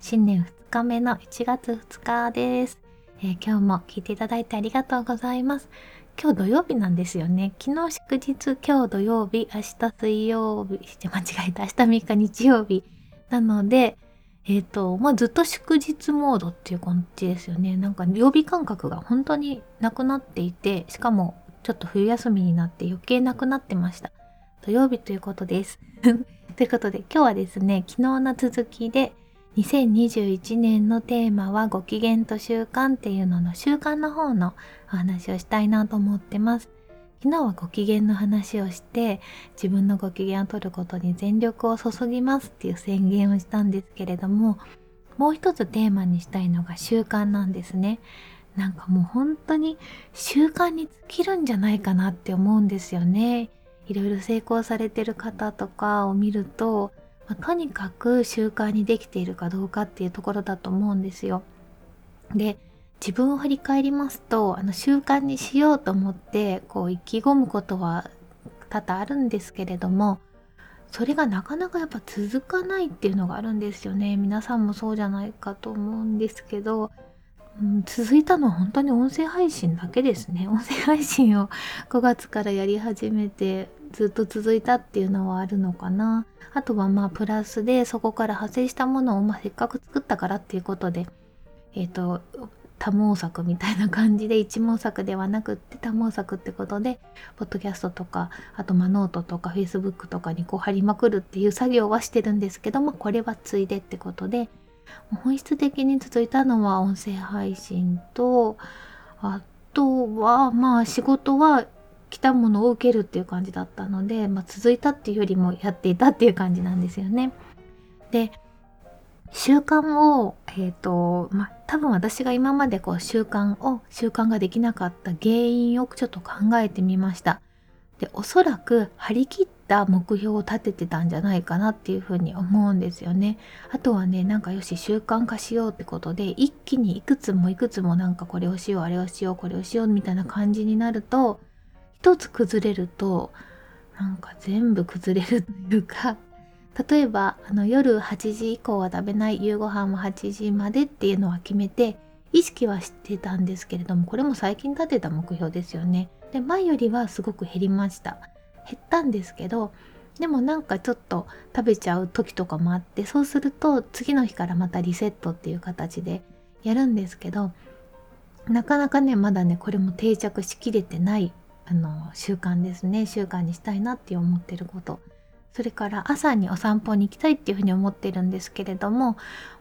新年2日目の1月2日です、えー、今日も聞いていただいてありがとうございます今日土曜日なんですよね昨日祝日今日土曜日明日水曜日間違えた明日3日日曜日なのでえっ、ー、と、まあ、ずっと祝日モードっていう感じですよね。なんか曜日感覚が本当になくなっていて、しかもちょっと冬休みになって余計なくなってました。土曜日ということです。ということで今日はですね、昨日の続きで2021年のテーマはご機嫌と習慣っていうのの習慣の方のお話をしたいなと思ってます。昨日はご機嫌の話をして自分のご機嫌を取ることに全力を注ぎますっていう宣言をしたんですけれどももう一つテーマにしたいのが習慣なんですね。なんかもう本当に習慣に尽きるんじゃないかなって思うんですよね。いろいろ成功されてる方とかを見ると、まあ、とにかく習慣にできているかどうかっていうところだと思うんですよ。で自分を振り返りますとあの習慣にしようと思ってこう意気込むことは多々あるんですけれどもそれがなかなかやっぱ続かないっていうのがあるんですよね皆さんもそうじゃないかと思うんですけど、うん、続いたのは本当に音声配信だけですね音声配信を 5月からやり始めてずっと続いたっていうのはあるのかな。あとはまあプラスでそこから派生したものを、まあ、せっかく作ったからっていうことでえっ、ー、と多毛作みたいな感じで一毛作ではなくって多毛作ってことでポッドキャストとかあとまノートとかフェイスブックとかにこう貼りまくるっていう作業はしてるんですけどもこれはついでってことで本質的に続いたのは音声配信とあとはまあ仕事は来たものを受けるっていう感じだったので、まあ、続いたっていうよりもやっていたっていう感じなんですよね。で習慣を、えっ、ー、と、まあ多分私が今までこう習慣を、習慣ができなかった原因をちょっと考えてみました。で、おそらく張り切った目標を立ててたんじゃないかなっていうふうに思うんですよね。あとはね、なんかよし習慣化しようってことで、一気にいくつもいくつもなんかこれをしよう、あれをしよう、これをしようみたいな感じになると、一つ崩れると、なんか全部崩れるというか、例えばあの夜8時以降は食べない夕ご飯も8時までっていうのは決めて意識はしてたんですけれどもこれも最近立てた目標ですよね。で前よりはすごく減りました。減ったんですけどでもなんかちょっと食べちゃう時とかもあってそうすると次の日からまたリセットっていう形でやるんですけどなかなかねまだねこれも定着しきれてないあの習慣ですね。習慣にしたいなって思ってること。それから朝にお散歩に行きたいっていうふうに思ってるんですけれども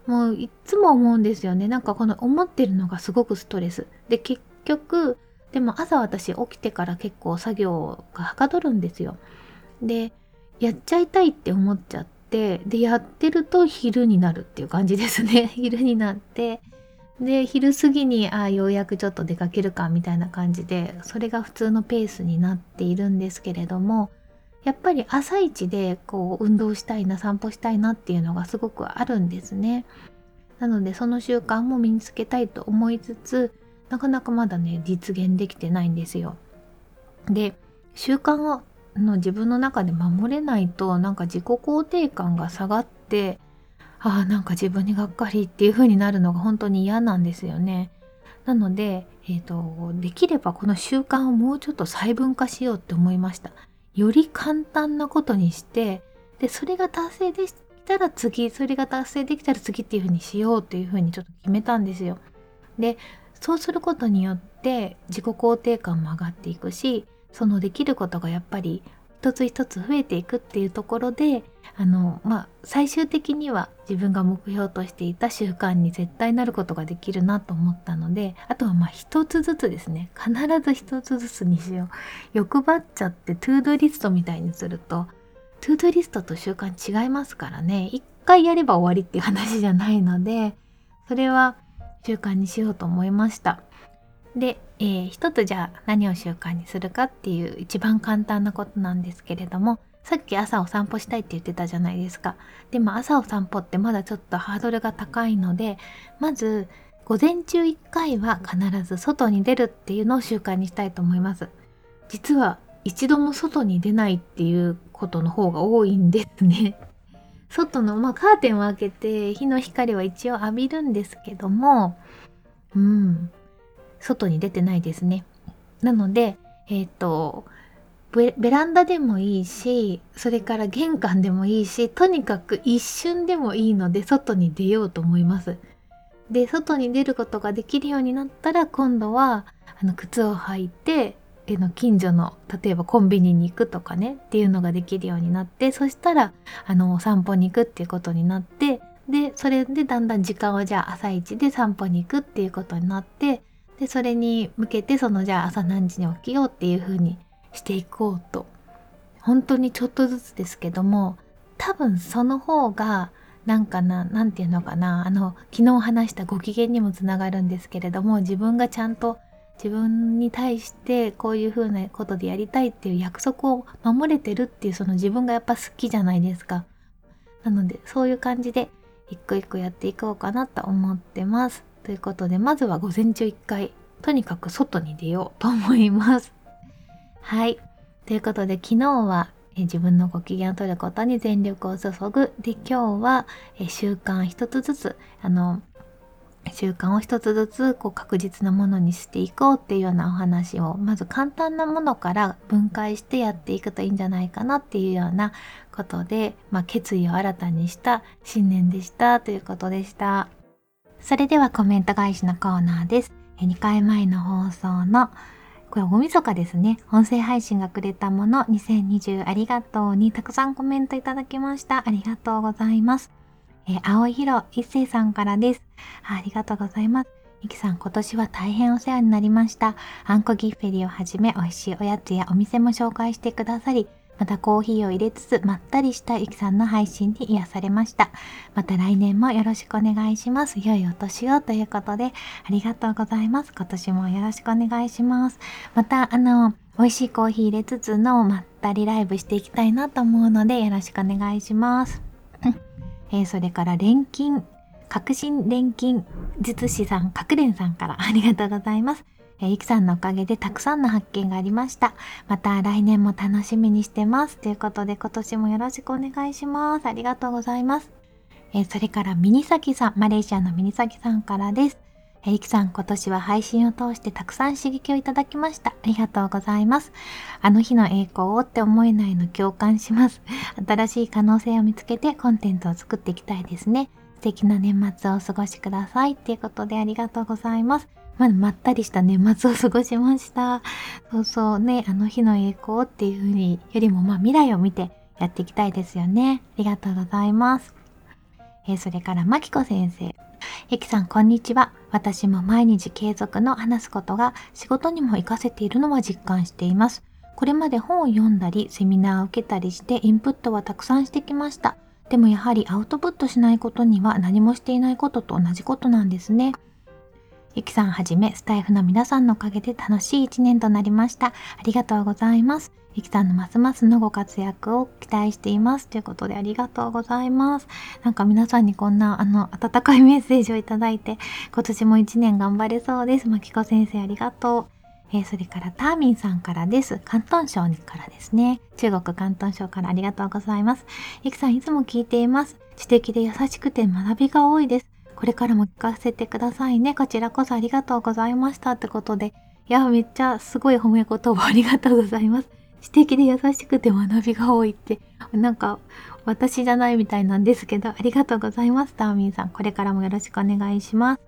もういっつも思うんですよね。なんかこの思ってるのがすごくストレス。で結局でも朝私起きてから結構作業がはかどるんですよ。でやっちゃいたいって思っちゃってでやってると昼になるっていう感じですね。昼になってで昼過ぎにあようやくちょっと出かけるかみたいな感じでそれが普通のペースになっているんですけれどもやっぱり朝一でこう運動したいな散歩したいなっていうのがすごくあるんですね。なのでその習慣も身につけたいと思いつつなかなかまだね実現できてないんですよ。で習慣をの自分の中で守れないとなんか自己肯定感が下がってああなんか自分にがっかりっていう風になるのが本当に嫌なんですよね。なので、えーとできればこの習慣をもうちょっと細分化しようって思いました。より簡単なことにしてでそれが達成できたら次それが達成できたら次っていうふうにしようっていうふうにちょっと決めたんですよ。でそうすることによって自己肯定感も上がっていくしそのできることがやっぱり一つ一つ増えていくっていうところであのまあ最終的には自分が目標としていた習慣に絶対なることができるなと思ったのであとはまあ一つずつですね。必ず一つずつにしよう。欲張っちゃって To Do リストみたいにすると To Do リストと習慣違いますからね。一回やれば終わりっていう話じゃないのでそれは習慣にしようと思いました。で、えー、一つじゃあ何を習慣にするかっていう一番簡単なことなんですけれどもさっき朝お散歩したいって言ってたじゃないですか。でも朝お散歩ってまだちょっとハードルが高いのでまず午前中1回は必ず外に出るっていうのを習慣にしたいと思います。実は一度も外に出ないっていうことの方が多いんですね。外の、まあ、カーテンを開けて日の光は一応浴びるんですけどもうん。外に出てないですね。なのでえっ、とベランダでもいいしそれから玄関でもいいしとにかく一瞬でもいいので外に出ようと思います。で外に出ることができるようになったら今度はあの靴を履いてえの近所の例えばコンビニに行くとかねっていうのができるようになってそしたらあのお散歩に行くっていうことになってでそれでだんだん時間をじゃあ朝一で散歩に行くっていうことになってでそれに向けてそのじゃあ朝何時に起きようっていう風にしていこうと本当にちょっとずつですけども多分その方がなんかな何て言うのかなあの昨日話したご機嫌にもつながるんですけれども自分がちゃんと自分に対してこういう風なことでやりたいっていう約束を守れてるっていうその自分がやっぱ好きじゃないですか。なのでそういう感じで一個一個やっていこうかなと思ってます。ということでまずは午前中一回とにかく外に出ようと思います。はい。ということで昨日は自分のご機嫌を取ることに全力を注ぐ。で、今日は習慣一つずつ、あの、習慣を一つずつこう確実なものにしていこうっていうようなお話をまず簡単なものから分解してやっていくといいんじゃないかなっていうようなことで、まあ、決意を新たにした新年でしたということでした。それではコメント返しのコーナーです。2回前の放送のこれ大晦日ですね。音声配信がくれたもの2020ありがとうにたくさんコメントいただきました。ありがとうございます。えー、青いひろ一星さんからですあ。ありがとうございます。ゆきさん、今年は大変お世話になりました。あんこギッフェリーをはじめ、美味しいおやつやお店も紹介してくださり、またコーヒーを入れつつまったりしたゆきさんの配信に癒されました。また来年もよろしくお願いします。良いお年をということで、ありがとうございます。今年もよろしくお願いします。また、あの、美味しいコーヒー入れつつのまったりライブしていきたいなと思うので、よろしくお願いします。えー、それから錬金、革新錬金術師さん、角蓮さんからありがとうございます。えー、ゆきさんのおかげでたくさんの発見がありました。また来年も楽しみにしてます。ということで今年もよろしくお願いします。ありがとうございます。えー、それからミニサキさん、マレーシアのミニサキさんからです。えゆきさん、今年は配信を通してたくさん刺激をいただきました。ありがとうございます。あの日の栄光をって思えないの共感します。新しい可能性を見つけてコンテンツを作っていきたいですね。素敵な年末をお過ごしください。っていうことでありがとうございます。まだまったりした年末を過ごしました。そうそうね、あの日の栄光っていう風によりもまあ未来を見てやっていきたいですよね。ありがとうございます。えー、それから、まきこ先生。ゆきさん、こんにちは。私も毎日継続の話すことが仕事にも活かせているのは実感しています。これまで本を読んだり、セミナーを受けたりしてインプットはたくさんしてきました。でもやはりアウトプットしないことには何もしていないことと同じことなんですね。ゆきさんはじめスタイフの皆さんのおかげで楽しい一年となりました。ありがとうございます。ゆきさんのますますのご活躍を期待しています。ということでありがとうございます。なんか皆さんにこんなあの温かいメッセージをいただいて今年も一年頑張れそうです。まきこ先生ありがとう。えー、それからターミンさんからです。広東省からですね。中国広東省からありがとうございます。ゆきさんいつも聞いています。知的で優しくて学びが多いです。これからも聞かせてくださいね。こちらこそありがとうございましたってことで。いや、めっちゃすごい褒め言葉ありがとうございます。知的で優しくて学びが多いって、なんか私じゃないみたいなんですけど、ありがとうございます。ターミンさん。これからもよろしくお願いします。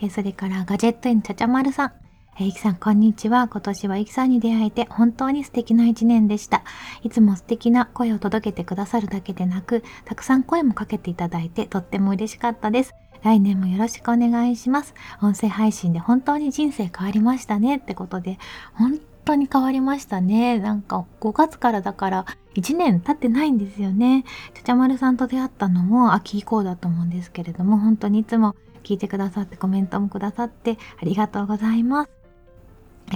えそれからガジェットインチャチャマルさん。えいきさん、こんにちは。今年はいきさんに出会えて本当に素敵な一年でした。いつも素敵な声を届けてくださるだけでなく、たくさん声もかけていただいてとっても嬉しかったです。来年もよろしくお願いします。音声配信で本当に人生変わりましたねってことで、本当に変わりましたね。なんか5月からだから1年経ってないんですよね。ちゃちゃまるさんと出会ったのも秋以降だと思うんですけれども、本当にいつも聞いてくださってコメントもくださってありがとうございます。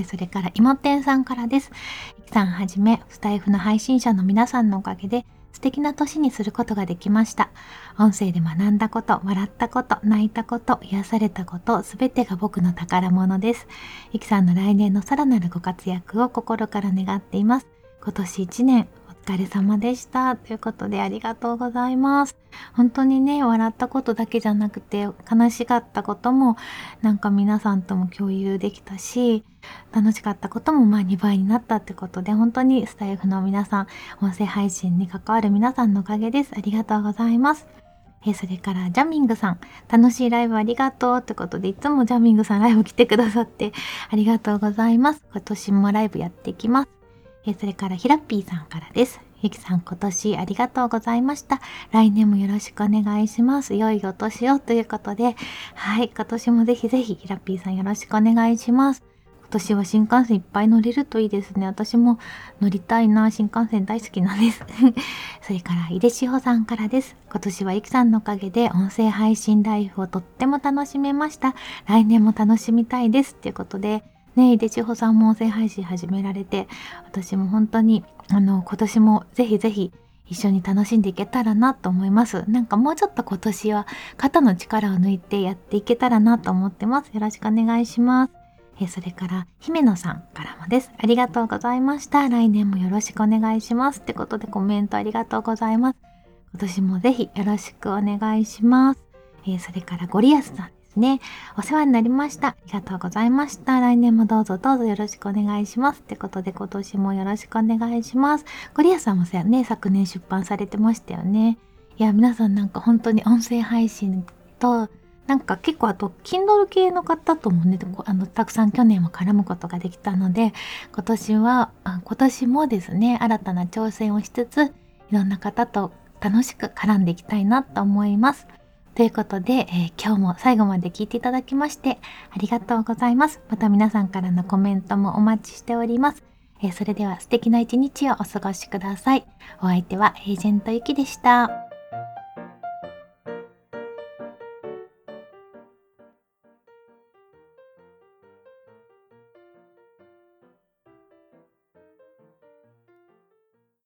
それから、いもてんさんからです。いきさんはじめ、スタイフの配信者の皆さんのおかげで、素敵な年にすることができました。音声で学んだこと、笑ったこと、泣いたこと、癒されたこと、すべてが僕の宝物です。いきさんの来年のさらなるご活躍を心から願っています。今年1年、お疲れ様でした。ということでありがとうございます。本当にね、笑ったことだけじゃなくて、悲しかったことも、なんか皆さんとも共有できたし、楽しかったこともまあ2倍になったってことで、本当にスタイフの皆さん、音声配信に関わる皆さんのおかげです。ありがとうございます。えそれからジャミングさん、楽しいライブありがとうってことで、いつもジャミングさんライブ来てくださってありがとうございます。今年もライブやっていきます。えそれからヒラッピーさんからです。ゆきさん今年ありがとうございました。来年もよろしくお願いします。良いお年をということで、はい、今年もぜひぜひヒラッピーさんよろしくお願いします。年は新幹線いっぱい乗れるといいですね。私も乗りたいな。新幹線大好きなんです。それから、井出志保さんからです。今年はゆきさんのおかげで音声配信ライフをとっても楽しめました。来年も楽しみたいです。ということで、ね、井出千穂さんも音声配信始められて、私も本当に、あの、今年もぜひぜひ一緒に楽しんでいけたらなと思います。なんかもうちょっと今年は肩の力を抜いてやっていけたらなと思ってます。よろしくお願いします。えそれから、姫野さんからもです。ありがとうございました。来年もよろしくお願いします。ってことでコメントありがとうございます。今年もぜひよろしくお願いします。えそれからゴリアスさんですね。お世話になりました。ありがとうございました。来年もどうぞどうぞよろしくお願いします。ってことで今年もよろしくお願いします。ゴリアスさんもさね、昨年出版されてましたよね。いや、皆さんなんか本当に音声配信と、なんか結構あと、Kindle 系の方ともね、あの、たくさん去年も絡むことができたので、今年は、今年もですね、新たな挑戦をしつつ、いろんな方と楽しく絡んでいきたいなと思います。ということで、えー、今日も最後まで聞いていただきましてありがとうございます。また皆さんからのコメントもお待ちしております。えー、それでは素敵な一日をお過ごしください。お相手はエージェントゆきでした。